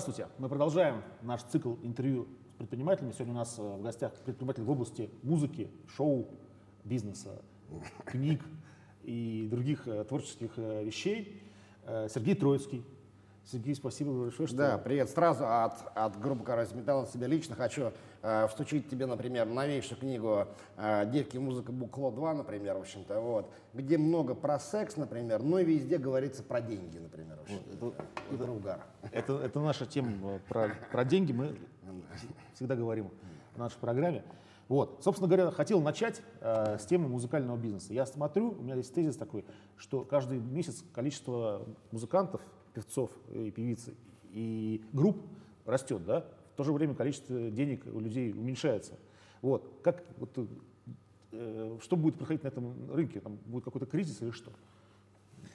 Здравствуйте. Мы продолжаем наш цикл интервью с предпринимателями. Сегодня у нас э, в гостях предприниматель в области музыки, шоу, бизнеса, книг и других э, творческих э, вещей. Сергей Троицкий, Сергей, спасибо большое, что... Да, привет. Сразу от, от группы «Карась Металл» себя лично хочу э, встучить тебе, например, новейшую книгу э, «Девки. Музыка. Букло 2», например, в общем-то, вот, где много про секс, например, но везде говорится про деньги, например, в вот, и это, про угар. Это, это наша тема э, про, про деньги, мы всегда говорим в нашей программе. Вот, собственно говоря, хотел начать э, с темы музыкального бизнеса. Я смотрю, у меня есть тезис такой, что каждый месяц количество музыкантов певцов и певиц и групп растет, да, в то же время количество денег у людей уменьшается. Вот, как, вот, э, что будет происходить на этом рынке? Там будет какой-то кризис или что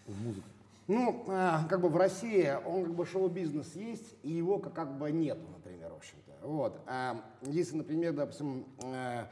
в музыке? Ну, э, как бы в России он как бы шоу-бизнес есть, и его как, как бы нету, например, в общем-то. Вот. А если, например, допустим, э, Э,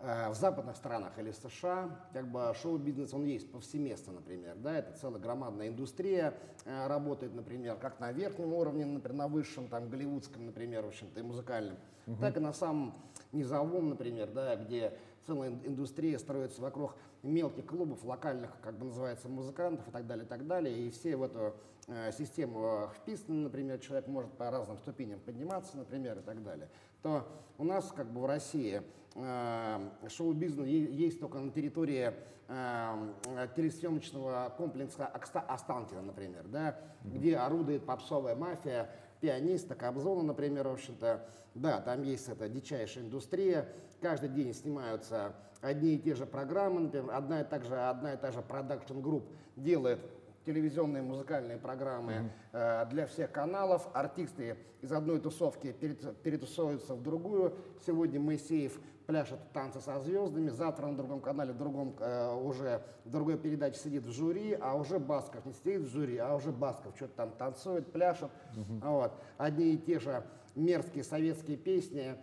в западных странах или США, как бы шоу-бизнес, он есть повсеместно, например, да, это целая громадная индустрия э, работает, например, как на верхнем уровне, например, на высшем, там, голливудском, например, в общем-то, и музыкальном, угу. так и на самом низовом, например, да, где целая индустрия строится вокруг мелких клубов, локальных, как бы называется, музыкантов и так далее, и так далее, и все в эту э, систему вписаны, например, человек может по разным ступеням подниматься, например, и так далее, то у нас, как бы в России, э, шоу-бизнес есть только на территории э, телесъемочного комплекса Останкина, например, да, где орудует попсовая мафия, пианиста, Кобзона, например, в общем-то. Да, там есть эта дичайшая индустрия. Каждый день снимаются одни и те же программы, например, одна и, та же, одна и та же production group делает телевизионные музыкальные программы mm-hmm. э, для всех каналов. Артисты из одной тусовки перетусуются в другую. Сегодня Моисеев пляшет танцы со звездами, завтра на другом канале, в другом э, уже в другой передаче сидит в жюри, а уже Басков не сидит в жюри, а уже Басков что-то там танцует, пляшет. Mm-hmm. Вот. Одни и те же мерзкие советские песни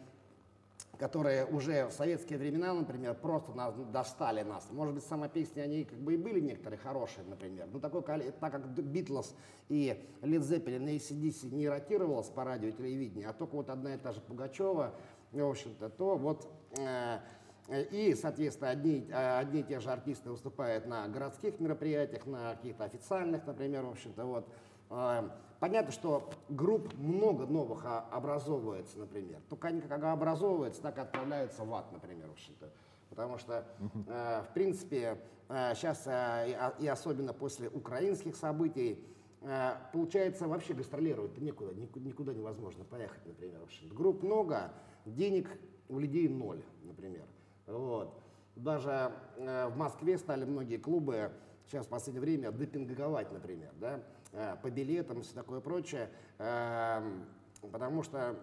которые уже в советские времена, например, просто нас, достали нас. Может быть, сама песня, они как бы и были некоторые хорошие, например. Но такой, так как Битлз и Led Zeppelin и ACDC не ротировалось по радио и телевидению, а только вот одна и та же Пугачева, в общем-то, то вот э, и, соответственно, одни, одни и те же артисты выступают на городских мероприятиях, на каких-то официальных, например, в общем-то, вот. Э, понятно, что групп много новых образовывается, например. Только они как образовываются, так и отправляются в ад, например, в общем-то. Потому что, э, в принципе, э, сейчас, э, и особенно после украинских событий, э, получается вообще гастролировать некуда, никуда невозможно поехать, например. В общем. Групп много, денег у людей ноль, например. Вот. Даже э, в Москве стали многие клубы сейчас в последнее время депинговать, например, да, э, по билетам и все такое прочее, эм, потому что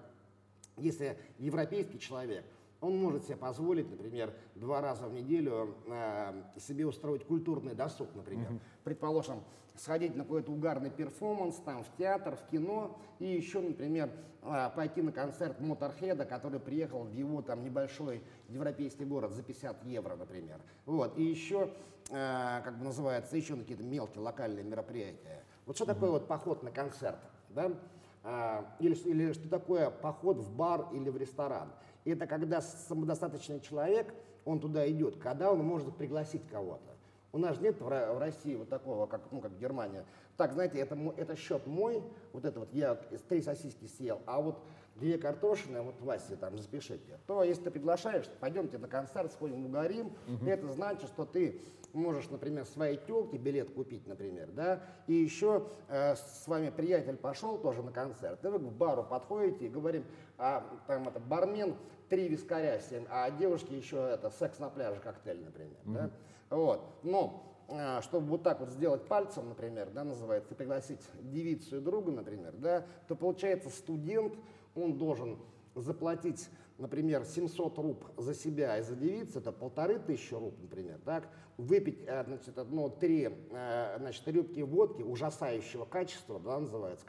если европейский человек, он может себе позволить, например, два раза в неделю э, себе устроить культурный досуг, например. Mm-hmm. Предположим, сходить на какой-то угарный перформанс, там, в театр, в кино, и еще, например, э, пойти на концерт Моторхеда, который приехал в его там небольшой европейский город за 50 евро, например. Вот. И еще, э, как бы называется, еще на какие-то мелкие локальные мероприятия. Вот что такое вот поход на концерт, да? А, или, или что такое поход в бар или в ресторан. Это когда самодостаточный человек, он туда идет, когда он может пригласить кого-то. У нас нет в России вот такого, как, ну, как Германия. Так, знаете, это, это счет мой, вот это вот я три сосиски съел, а вот две картошины, вот Вася там запишите. То, если ты приглашаешь, пойдемте на концерт, сходим, угорим, угу. это значит, что ты можешь, например, своей телке билет купить, например, да, и еще э, с вами приятель пошел тоже на концерт, и вы к бару подходите и говорим, а там это бармен три вискаря, семь, а девушки еще это секс на пляже коктейль, например, угу. да, вот, но а, чтобы вот так вот сделать пальцем, например, да, называется, пригласить девицу и друга, например, да, то получается студент, он должен заплатить, например, 700 руб за себя и за девицу, это полторы тысячи руб, например, так, выпить, э, значит, одно, три, э, значит, рюмки водки ужасающего качества, да, называется,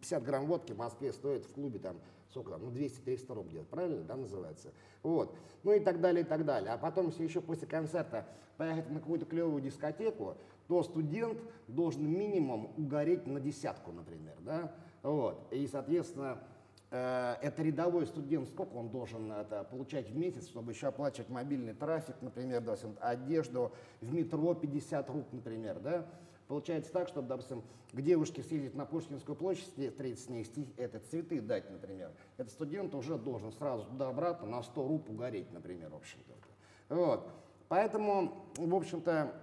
50 грамм водки в Москве стоит в клубе там, сколько там, ну, 200-300 руб где-то, правильно, да, называется, вот, ну и так далее, и так далее, а потом, если еще после концерта поехать на какую-то клевую дискотеку, то студент должен минимум угореть на десятку, например, да, Вот. И, соответственно, это рядовой студент, сколько он должен это, получать в месяц, чтобы еще оплачивать мобильный трафик, например, допустим, одежду, в метро 50 рук, например, да? Получается так, чтобы, допустим, к девушке съездить на Пушкинскую площадь, встретиться с ней, это, цветы дать, например. Этот студент уже должен сразу туда-обратно на 100 руп угореть, например, в общем-то. Вот. Поэтому, в общем-то,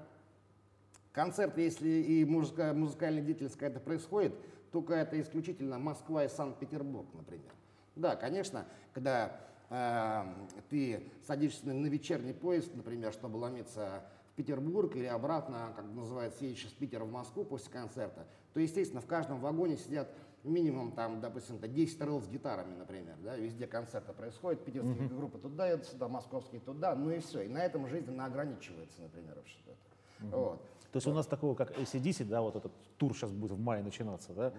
концерт, если и музыка, музыкальная деятельность какая-то происходит, только это исключительно Москва и Санкт-Петербург, например. Да, конечно, когда э, ты садишься на, вечерний поезд, например, чтобы ломиться в Петербург или обратно, как называется, едешь из Питера в Москву после концерта, то, естественно, в каждом вагоне сидят минимум, там, допустим, 10 рыл с гитарами, например, да, везде концерты происходят, питерские mm-hmm. группы туда едут, сюда, московские туда, ну и все. И на этом жизнь она ограничивается, например, вообще-то. Mm-hmm. Вот. То есть у нас такого, как ACDC, да, вот этот тур сейчас будет в мае начинаться, да, угу.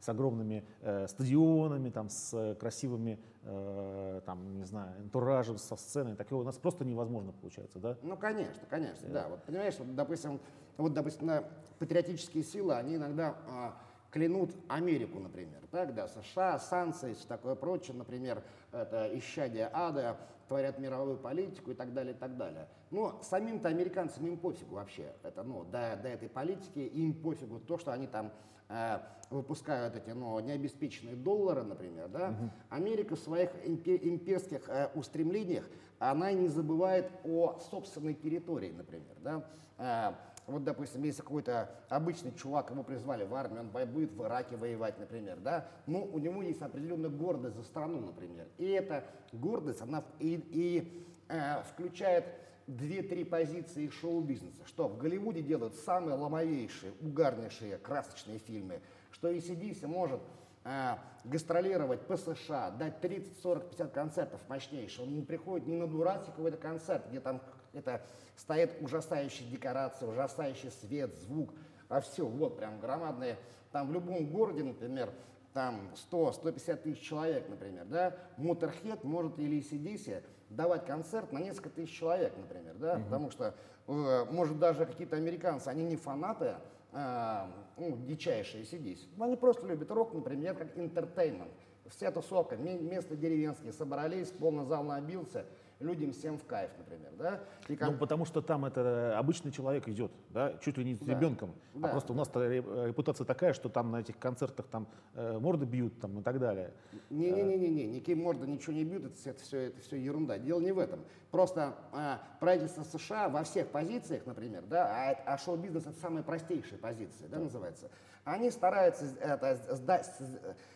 с огромными э, стадионами, там, с э, красивыми, э, там, не знаю, антуражем, со сценой, такого у нас просто невозможно получается, да? Ну, конечно, конечно, да. да. Вот понимаешь, вот, допустим, вот, допустим, на патриотические силы, они иногда а, клянут Америку, например, так, да, США, санкции, все такое прочее, например, это исчадие ада, творят мировую политику и так далее, и так далее. Но самим-то американцам им пофигу вообще, это, ну, до, до этой политики им пофигу то, что они там э, выпускают эти, ну, необеспеченные доллары, например, да. Угу. Америка в своих имперских э, устремлениях, она не забывает о собственной территории, например, да. Э, вот, допустим, если какой-то обычный чувак, его призвали в армию, он будет в Ираке воевать, например, да, ну, у него есть определенная гордость за страну, например. И эта гордость, она и, и э, включает две-три позиции шоу-бизнеса, что в Голливуде делают самые ломовейшие, угарнейшие, красочные фильмы, что и ACDC может э, гастролировать по США, дать 30, 40, 50 концертов мощнейших. Он не приходит не на дурацкий какой-то концерт, где там это стоит ужасающая декорация, ужасающий свет, звук, а все, вот прям громадные. Там в любом городе, например, там 100-150 тысяч человек, например, да, Motorhead может или ACDC давать концерт на несколько тысяч человек, например, да, угу. потому что, э, может, даже какие-то американцы, они не фанаты, э, ну, дичайшие ACDC, но они просто любят рок, например, как entertainment. Вся тусовка, место деревенские собрались, полный зал набился, людям всем в кайф, например, да? И как... Ну, потому что там это обычный человек идет, да, чуть ли не с да. ребенком, а да. а просто у нас репутация такая, что там на этих концертах там э, морды бьют там и так далее. Не-не-не-не, никакие морды ничего не бьют, это, это, все, это все ерунда. Дело не в этом. Просто а, правительство США во всех позициях, например, да, а, а шоу-бизнес это самые простейшие позиции, да, называется, они стараются это,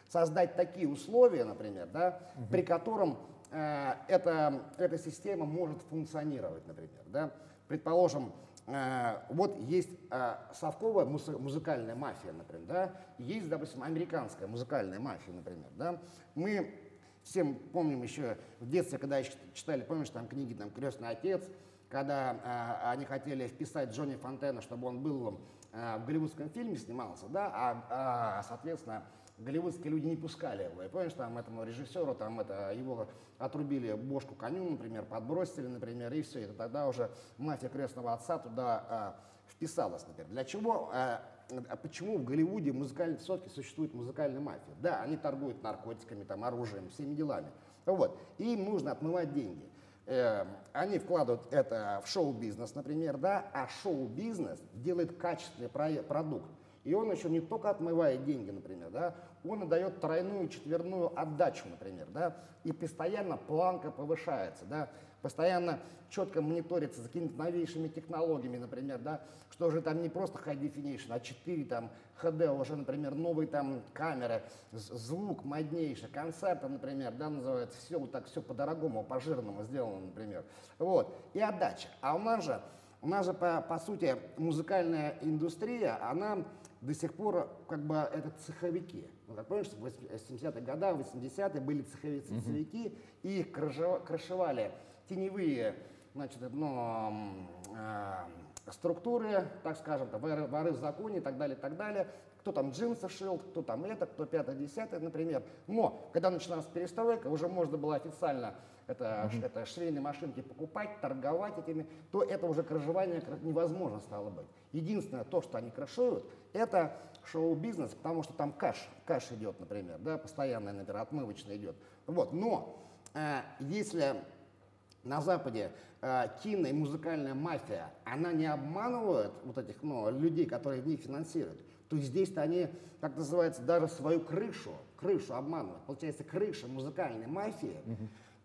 создать такие условия, например, да, угу. при котором Э, эта, эта система может функционировать, например. Да? Предположим, э, вот есть э, совковая музыкальная мафия, например, да? есть, допустим, американская музыкальная мафия, например. Да? Мы всем помним еще в детстве, когда читали, помнишь, там книги там, «Крестный отец», когда они хотели вписать Джонни Фонтена, чтобы он был в голливудском фильме снимался, да, а, а соответственно, голливудские люди не пускали его. И помнишь, там этому режиссеру, там это, его отрубили бошку коню, например, подбросили, например, и все. И тогда уже мафия крестного отца туда а, вписалась, например. Для чего, а, а почему в Голливуде музыкальные все-таки существует музыкальная мафия? Да, они торгуют наркотиками, там, оружием, всеми делами. Вот. И им нужно отмывать деньги. Э, они вкладывают это в шоу-бизнес, например, да, а шоу-бизнес делает качественный продукт. И он еще не только отмывает деньги, например, да, он дает тройную, четверную отдачу, например, да, и постоянно планка повышается, да, постоянно четко мониторится за какими-то новейшими технологиями, например, да, что уже там не просто high definition, а 4 там HD, уже, например, новые там камеры, звук моднейший, концерты, например, да, называется, все вот так, все по-дорогому, по-жирному сделано, например, вот, и отдача. А у нас же, у нас же, по, по сути, музыкальная индустрия, она до сих пор как бы это цеховики. Ну, как помнишь, в 70-х годах, 80-е были цеховики, цеховики и их крышевали теневые значит, ну, э, структуры, так скажем, воры, воры в законе и так далее, и так далее. Кто там джинсы шил, кто там это, кто пятое, десятое, например. Но когда начиналась перестройка, уже можно было официально это, mm это швейные машинки покупать, торговать этими, то это уже крышевание невозможно стало быть. Единственное, то, что они крышуют, это шоу-бизнес, потому что там кэш, кэш идет, например, да, постоянно, например, отмывочно идет. Вот, но э, если на Западе э, кино и музыкальная мафия, она не обманывает вот этих ну, людей, которые в них финансируют, то здесь-то они, как называется, даже свою крышу, крышу обманывают. Получается, крыша музыкальной мафии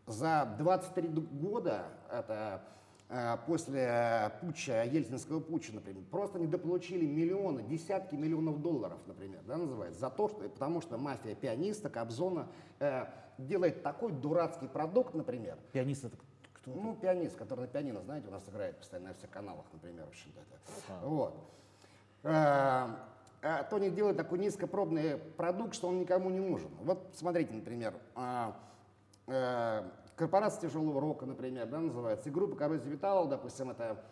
за 23 года, это э, после путча, Ельцинского путча, например, просто недополучили миллионы, десятки миллионов долларов, например, да, называется, за то, что, потому что мафия пианиста, Кобзона э, делает такой дурацкий продукт, например. Пианист это кто? Ну, пианист, который на пианино, знаете, у нас играет постоянно на всех каналах, например, в общем-то. А. Вот. Э, э, Тони делает такой низкопробный продукт, что он никому не нужен. Вот смотрите, например, а, э, корпорация тяжелого рока, например, да, называется, и группа Коррозия Витал, допустим, это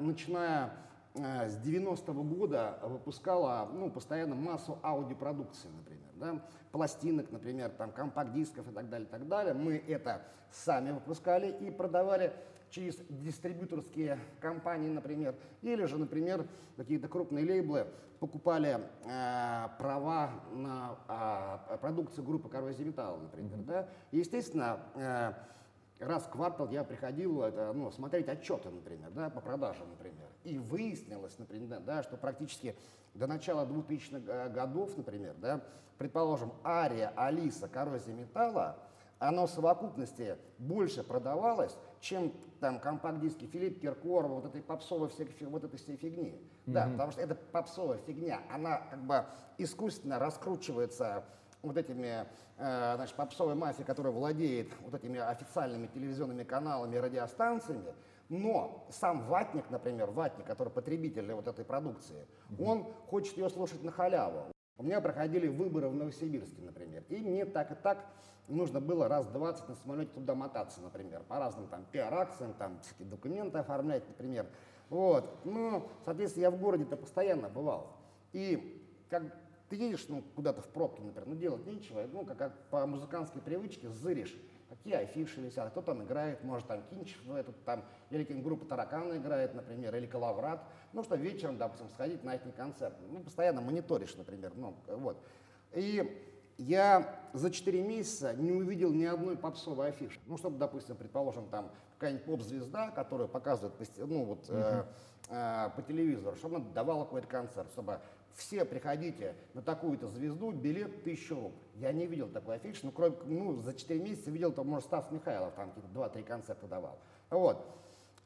начиная с 90-го года выпускала ну, постоянно массу аудиопродукции, например, да, пластинок, например, там, компакт-дисков и так далее, и так далее. Мы это сами выпускали и продавали через дистрибьюторские компании, например, или же, например, какие-то крупные лейблы покупали э, права на э, продукцию группы Коррозия Металла, например. Mm-hmm. Да? И, естественно, э, раз в квартал я приходил это, ну, смотреть отчеты, например, да, по продажам, например. И выяснилось, например, да, что практически до начала 2000-х годов, например, да, предположим, Ария, Алиса, Коррозия Металла, оно в совокупности больше продавалось, чем там компакт-диски Филипп Киркорова, вот этой попсовой всей, вот этой всей фигни. Mm-hmm. Да, потому что эта попсовая фигня, она как бы искусственно раскручивается вот этими, э, значит, попсовой мафией, которая владеет вот этими официальными телевизионными каналами и радиостанциями, но сам ватник, например, ватник, который потребитель вот этой продукции, mm-hmm. он хочет ее слушать на халяву. У меня проходили выборы в Новосибирске, например, и мне так и так нужно было раз 20 на самолете туда мотаться, например, по разным там пиар-акциям, там документы оформлять, например. Вот. Ну, соответственно, я в городе-то постоянно бывал. И как ты едешь ну, куда-то в пробке, например, ну делать нечего, ну, как, как по музыкантской привычке зыришь, какие афиши висят, кто там играет, может там Кинчев, ну, этот, там, или группа Таракана играет, например, или Калаврат, ну, что вечером, допустим, сходить на этим концерт, ну, постоянно мониторишь, например, ну, вот. И я за 4 месяца не увидел ни одной попсовой афиши. Ну, чтобы, допустим, предположим, там какая-нибудь поп-звезда, которая показывает ну, вот, uh-huh. э, э, по телевизору, чтобы она давала какой-то концерт, чтобы все приходите на такую-то звезду, билет тысячу рублей. Я не видел такой афиши, ну, кроме, ну, за 4 месяца видел, то, может, Стас Михайлов там какие-то 2-3 концерта давал. Вот.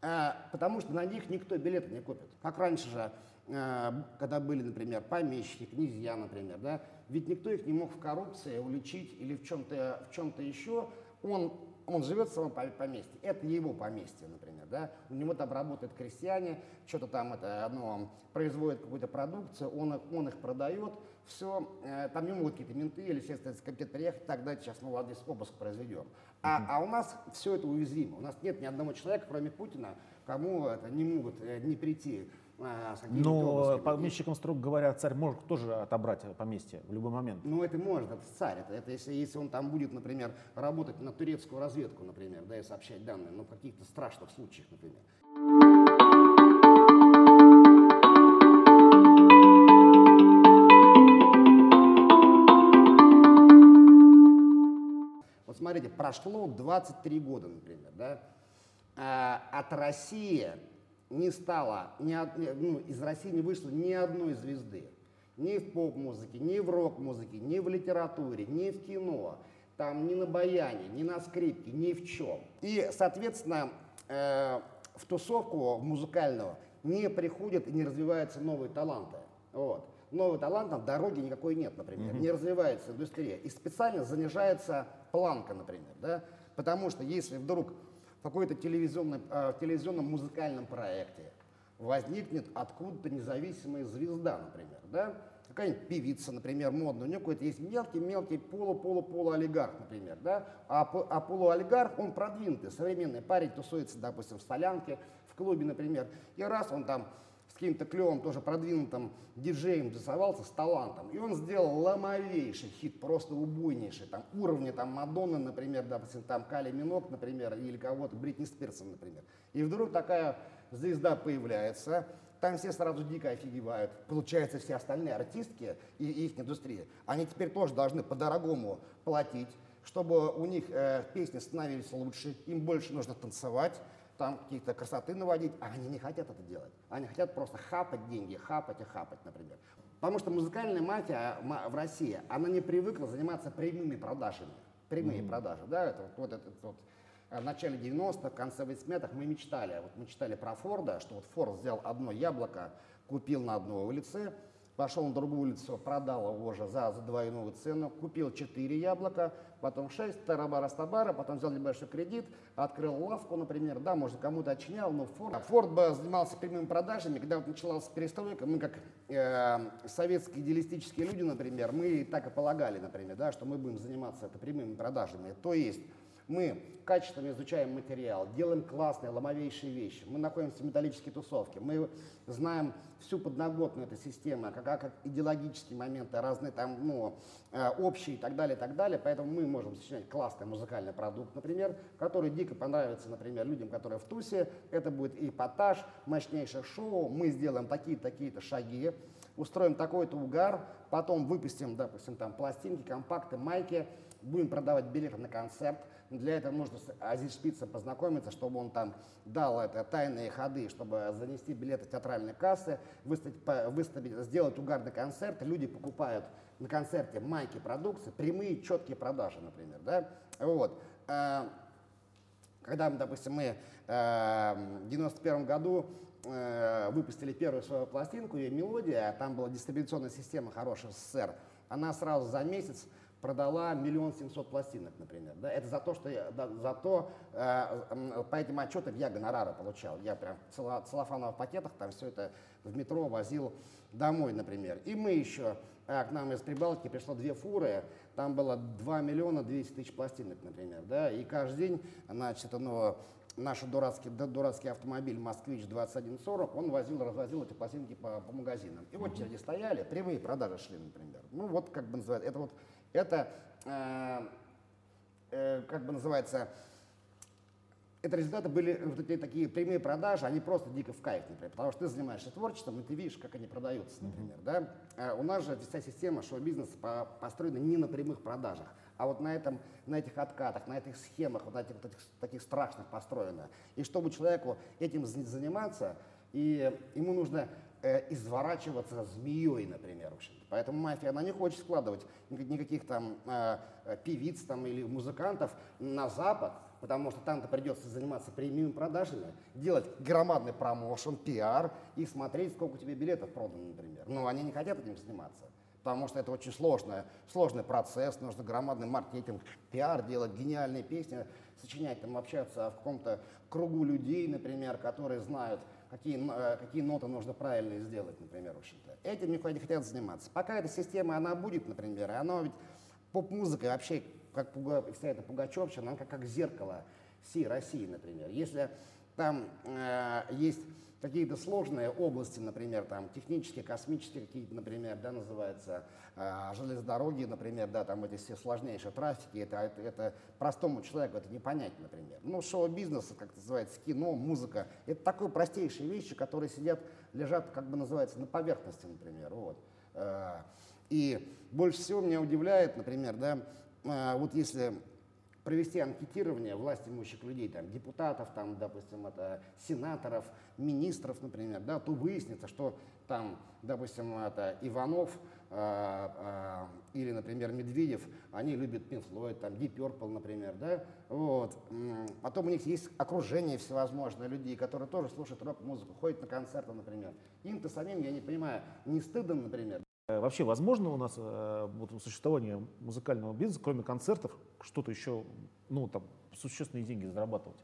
А, потому что на них никто билеты не купит. Как раньше же, а, когда были, например, помещики, князья, например, да, ведь никто их не мог в коррупции уличить или в чем-то в чем еще. Он, он живет в своем поместье, это его поместье, например, да, у него там работают крестьяне, что-то там это, ну, производит какую-то продукцию, он их, он их продает, все, э, там не могут какие-то менты или следственный комитет приехать, тогда сейчас мы вот здесь обыск произведем. А, а у нас все это уязвимо. У нас нет ни одного человека, кроме Путина, кому это не могут э, не прийти Но помещикам, строго говоря, царь может тоже отобрать поместье в любой момент. Ну, это может, это царь. Это, это если, если он там будет, например, работать на турецкую разведку, например, да, и сообщать данные, ну, в каких-то страшных случаях, например. Вот смотрите, прошло 23 года, например, да, а, от России не стало, ни, ну, из России не вышло ни одной звезды. Ни в поп-музыке, ни в рок-музыке, ни в литературе, ни в кино, там ни на баяне, ни на скрипке, ни в чем. И, соответственно, э, в тусовку музыкальную не приходят и не развиваются новые таланты. Вот. Новых талантов дороги никакой нет, например. Mm-hmm. Не развивается индустрия. И специально занижается планка, например. Да? Потому что если вдруг в какой-то телевизионном, э, телевизионном музыкальном проекте возникнет откуда-то независимая звезда, например, да? какая-нибудь певица, например, модная, у нее какой-то есть мелкий-мелкий полу-полу-полу-олигарх, например, да? а, а полуолигарх, он продвинутый, современный парень тусуется, допустим, в солянке, в клубе, например, и раз он там каким-то клевым, тоже продвинутым диджеем тусовался с талантом. И он сделал ломовейший хит, просто убойнейший. Там уровня там Мадонны, например, допустим, там Кали Минок, например, или кого-то, Бритни Спирсон, например. И вдруг такая звезда появляется, там все сразу дико офигевают. Получается, все остальные артистки и их индустрия, они теперь тоже должны по-дорогому платить, чтобы у них э, песни становились лучше, им больше нужно танцевать, там какие-то красоты наводить, а они не хотят это делать. Они хотят просто хапать деньги, хапать и хапать, например. Потому что музыкальная мафия в России, она не привыкла заниматься прямыми продажами. Прямые mm-hmm. продажи, да, это вот, вот этот вот в начале 90-х, в конце 80-х мы мечтали. Вот мы читали про Форда, что вот Форд взял одно яблоко, купил на одной улице, пошел на другую улицу, продал его же за, за двойную цену, купил 4 яблока, потом 6, тарабара стабара, потом взял небольшой кредит, открыл лавку, например, да, может кому-то отчинял, но Форд, Форд бы занимался прямыми продажами, когда вот началась перестройка, мы как э, советские идеалистические люди, например, мы так и полагали, например, да, что мы будем заниматься это прямыми продажами, то есть мы качественно изучаем материал, делаем классные, ломовейшие вещи. Мы находимся в металлической тусовке. Мы знаем всю подноготную этой системы, как, как идеологические моменты, разные там, ну, э, общие и так далее, и так далее. Поэтому мы можем сочинять классный музыкальный продукт, например, который дико понравится, например, людям, которые в тусе. Это будет эпатаж, мощнейшее шоу. Мы сделаем такие-такие-то шаги, устроим такой-то угар, потом выпустим, допустим, там пластинки, компакты, майки, будем продавать билеты на концерт, для этого нужно с Азиз Шпицем познакомиться, чтобы он там дал это тайные ходы, чтобы занести билеты в театральные кассы, выставить, выставить, сделать угарный концерт. Люди покупают на концерте майки продукции, прямые четкие продажи, например. Да? Вот. А, когда, допустим, мы а, в 91 году а, выпустили первую свою пластинку, ее мелодия, там была дистрибуционная система хорошая СССР, она сразу за месяц продала миллион семьсот пластинок, например. Да? Это за то, что я, да, за то, э, по этим отчетам я гонорары получал. Я прям в целлофановых пакетах там все это в метро возил домой, например. И мы еще, э, к нам из Прибалтики пришло две фуры, там было 2 миллиона 200 тысяч пластинок, например. Да? И каждый день, значит, ну, наш дурацкий, дурацкий автомобиль «Москвич 2140», он возил, развозил эти пластинки по, по магазинам. И вот очереди стояли, прямые продажи шли, например. Ну вот, как бы называют, это вот это, э, э, как бы называется, это результаты были вот эти такие прямые продажи, они просто дико в кайф, например, потому что ты занимаешься творчеством, и ты видишь, как они продаются, например, mm-hmm. да. А у нас же вся система шоу-бизнеса по, построена не на прямых продажах, а вот на, этом, на этих откатах, на этих схемах, вот на этих, вот этих таких страшных построено. И чтобы человеку этим заниматься, и ему нужно э, изворачиваться змеей, например, в общем Поэтому мафия, она не хочет складывать никаких там э, э, певиц там, или музыкантов на Запад, потому что там-то придется заниматься прямыми продажами, делать громадный промоушен, пиар и смотреть, сколько у тебя билетов продано, например. Но они не хотят этим заниматься потому что это очень сложный, сложный процесс, нужно громадный маркетинг, пиар делать, гениальные песни, сочинять, там, общаться в каком-то кругу людей, например, которые знают, какие, э, какие ноты нужно правильно сделать, например, в общем-то. Этим никто не хотят заниматься. Пока эта система, она будет, например, и она ведь поп-музыка вообще, как вся эта Пугачевщина, она как, как зеркало всей России, например. Если там э, есть какие-то сложные области, например, там технические, космические какие-то, например, да, называются э, железные дороги, например, да, там эти все сложнейшие трафики, это, это, это простому человеку это не понять, например. Ну, шоу-бизнес, как называется, кино, музыка, это такие простейшие вещи, которые сидят, лежат, как бы называется, на поверхности, например, вот. Э, и больше всего меня удивляет, например, да, э, вот если провести анкетирование власть имущих людей, там, депутатов, там, допустим, это сенаторов, министров, например, да, то выяснится, что там, допустим, это Иванов э, э, или, например, Медведев, они любят Pink Floyd, там, Deep Purple, например, да, вот. Потом у них есть окружение всевозможное людей, которые тоже слушают рок-музыку, ходят на концерты, например. Им-то самим, я не понимаю, не стыдно, например, вообще возможно у нас э, вот, существование музыкального бизнеса, кроме концертов, что-то еще, ну, там, существенные деньги зарабатывать?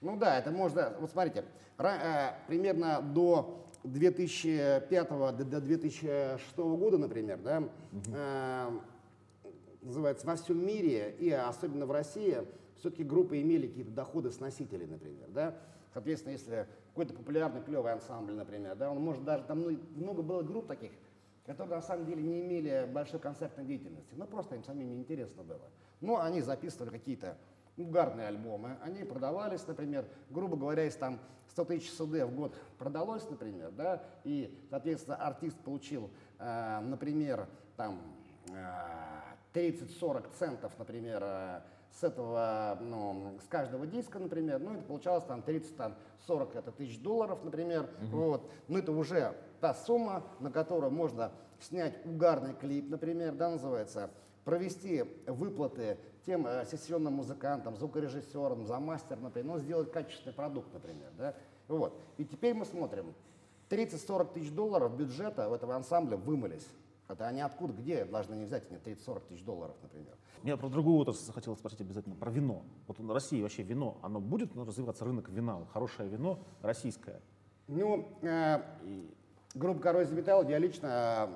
Ну да, это можно, вот смотрите, э, примерно до 2005 до 2006 года, например, да, угу. называется, во всем мире и особенно в России все-таки группы имели какие-то доходы с носителей, например, да. Соответственно, если какой-то популярный клевый ансамбль, например, да, он может даже, там ну, много было групп таких, которые на самом деле не имели большой концертной деятельности, но просто им самим неинтересно было. Но они записывали какие-то угарные альбомы, они продавались, например, грубо говоря, если там 100 тысяч СД в год продалось, например, да, и, соответственно, артист получил, э, например, там э, 30-40 центов, например, э, с этого, ну, с каждого диска, например, ну, это получалось там 30-40 это тысяч долларов, например, угу. вот, ну, это уже та сумма, на которую можно снять угарный клип, например, да, называется, провести выплаты тем э, сессионным музыкантам, звукорежиссерам, за мастер, например, ну, сделать качественный продукт, например, да, вот. И теперь мы смотрим, 30-40 тысяч долларов бюджета у этого ансамбля вымылись. Это они откуда, где должны не взять эти 30-40 тысяч долларов, например? Я про другую отрасль хотел спросить обязательно, про вино. Вот в России вообще вино, оно будет ну, развиваться рынок вина, хорошее вино российское? Ну, э, Группа «Коррозия металла», я лично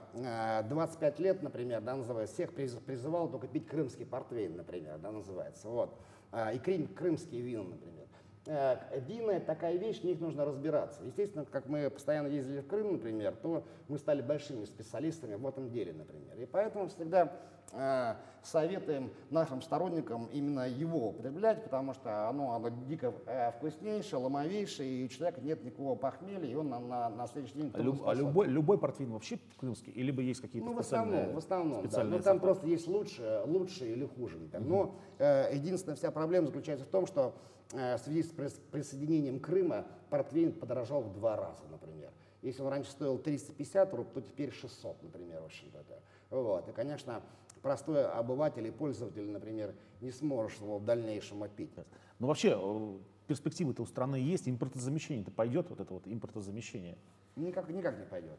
25 э, лет, например, да, называется, всех призывал только пить крымский портвейн, например, да, называется, вот. А, и крым, крымские вина, например. Э, вина – это такая вещь, в них нужно разбираться. Естественно, как мы постоянно ездили в Крым, например, то мы стали большими специалистами в этом деле, например. И поэтому всегда Э, советуем нашим сторонникам именно его употреблять, потому что оно, оно дико э, вкуснейшее, ломовейшее, и у человека нет никакого похмелья, и он на, на, на следующий день... А, люб, а любой, любой портвейн вообще крымский? Или либо есть какие-то ну, в основном, в основном, да. Ну, там просто есть лучше, лучше или хуже. Угу. Но э, единственная вся проблема заключается в том, что в связи с присоединением Крыма портвейн подорожал в два раза, например. Если он раньше стоил 350 рублей, то теперь 600, например, в общем-то. Вот. И, конечно, простой обыватель и пользователь, например, не сможет его в дальнейшем опить. Ну вообще, э, перспективы-то у страны есть, импортозамещение-то пойдет, вот это вот импортозамещение? Никак, никак не пойдет.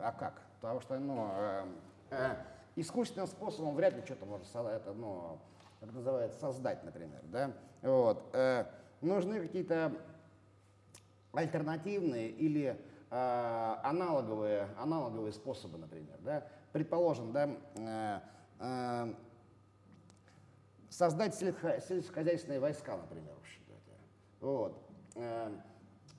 А как? Потому что ну, э, э, искусственным способом вряд ли что-то можно это, ну, как называется, создать, например. Да? Вот. Э, нужны какие-то альтернативные или э, аналоговые, аналоговые способы, например. Да? Предположим, да, э, Эм, создать сельскохозяйственные войска, например. Вот. Эм,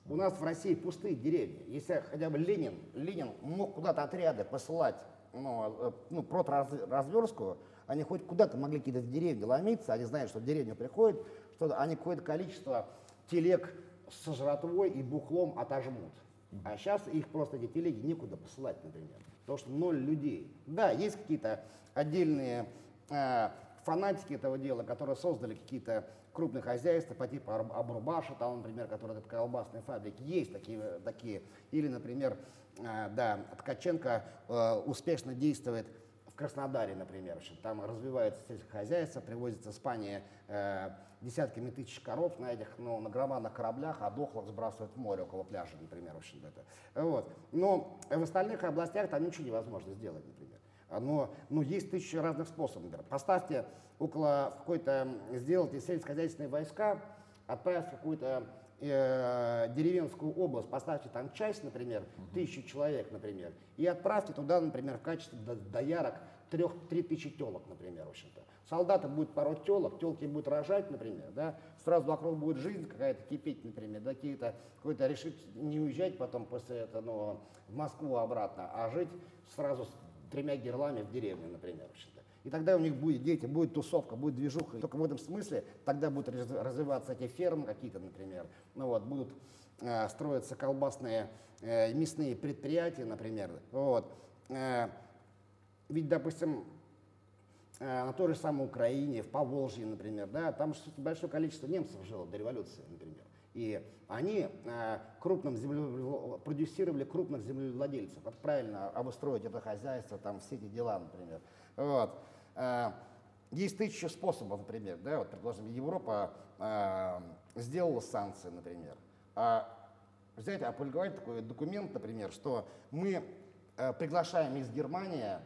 у нас в России пустые деревни. Если хотя бы Ленин, Ленин мог куда-то отряды посылать ну, э, ну, разверстку, они хоть куда-то могли какие-то в деревне ломиться, они знают, что в деревню приходит, что они какое-то количество телег с жратвой и бухлом отожмут. А сейчас их просто эти телеги некуда посылать, например, потому что ноль людей. Да, есть какие-то отдельные э, фанатики этого дела, которые создали какие-то крупные хозяйства по типу Абрубаша, там, например, которые это колбасные фабрики, есть такие, такие. Или, например, э, да, Ткаченко э, успешно действует в Краснодаре, например, там развивается сельскохозяйство, привозится с Испании э, десятками тысяч коров на этих, ну, на громадных кораблях, а дохлых сбрасывают в море около пляжа, например, в общем это. Вот. Но в остальных областях там ничего невозможно сделать, например. Но ну, есть тысячи разных способов. Например. Поставьте около какой-то, сделайте сельскохозяйственные войска, отправьте какую-то э, деревенскую область, поставьте там часть, например, тысячу человек, например, и отправьте туда, например, в качестве доярок трех-три тысячи телок, например, в общем-то. Солдаты будут пороть телок, телки будут рожать, например, да, сразу вокруг будет жизнь какая-то кипеть, например, да, какие-то, какой-то решить не уезжать потом после этого, ну, в Москву обратно, а жить сразу тремя герлами в деревне, например. И тогда у них будет дети, будет тусовка, будет движуха. И только в этом смысле тогда будут развиваться эти фермы какие-то, например. Ну вот, будут э, строиться колбасные э, мясные предприятия, например. Вот. Э, ведь, допустим, э, на той же самой Украине, в Поволжье, например, да, там большое количество немцев жило до революции, например. И они э, крупным земле... продюсировали крупных землевладельцев, как правильно обустроить это хозяйство, там все эти дела, например. Вот. Э, есть тысячи способов, например, да, вот, предположим, Европа э, сделала санкции, например. А взять, опубликовать такой документ, например, что мы э, приглашаем из Германии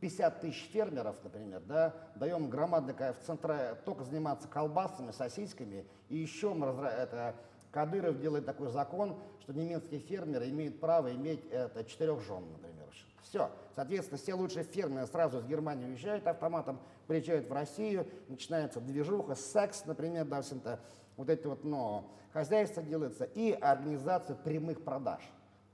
50 тысяч фермеров, например, да, даем громадный в центре только заниматься колбасами, сосисками, и еще мы разра... это, Кадыров делает такой закон, что немецкие фермеры имеют право иметь это, четырех жен, например. Все. Соответственно, все лучшие фермеры сразу из Германии уезжают автоматом, приезжают в Россию, начинается движуха, секс, например, да, все это. вот эти вот, но хозяйство делается и организация прямых продаж.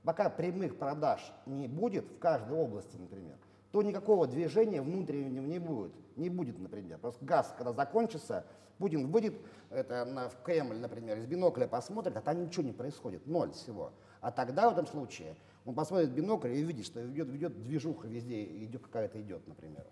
Пока прямых продаж не будет в каждой области, например, то никакого движения внутреннего не будет. Не будет, например. Просто газ, когда закончится, Путин выйдет это, на, в Кремль, например, из бинокля посмотрит, а там ничего не происходит, ноль всего. А тогда в этом случае он посмотрит в бинокль и увидит, что ведет, ведет движуха везде, идет какая-то идет, например.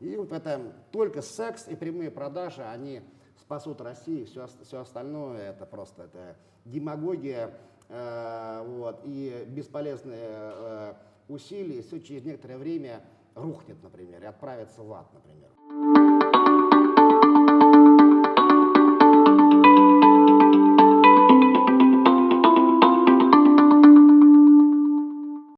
И вот это только секс и прямые продажи, они спасут Россию, все, все остальное это просто это демагогия э, вот, и бесполезные э, усилия, все через некоторое время рухнет, например, и отправится в ад, например.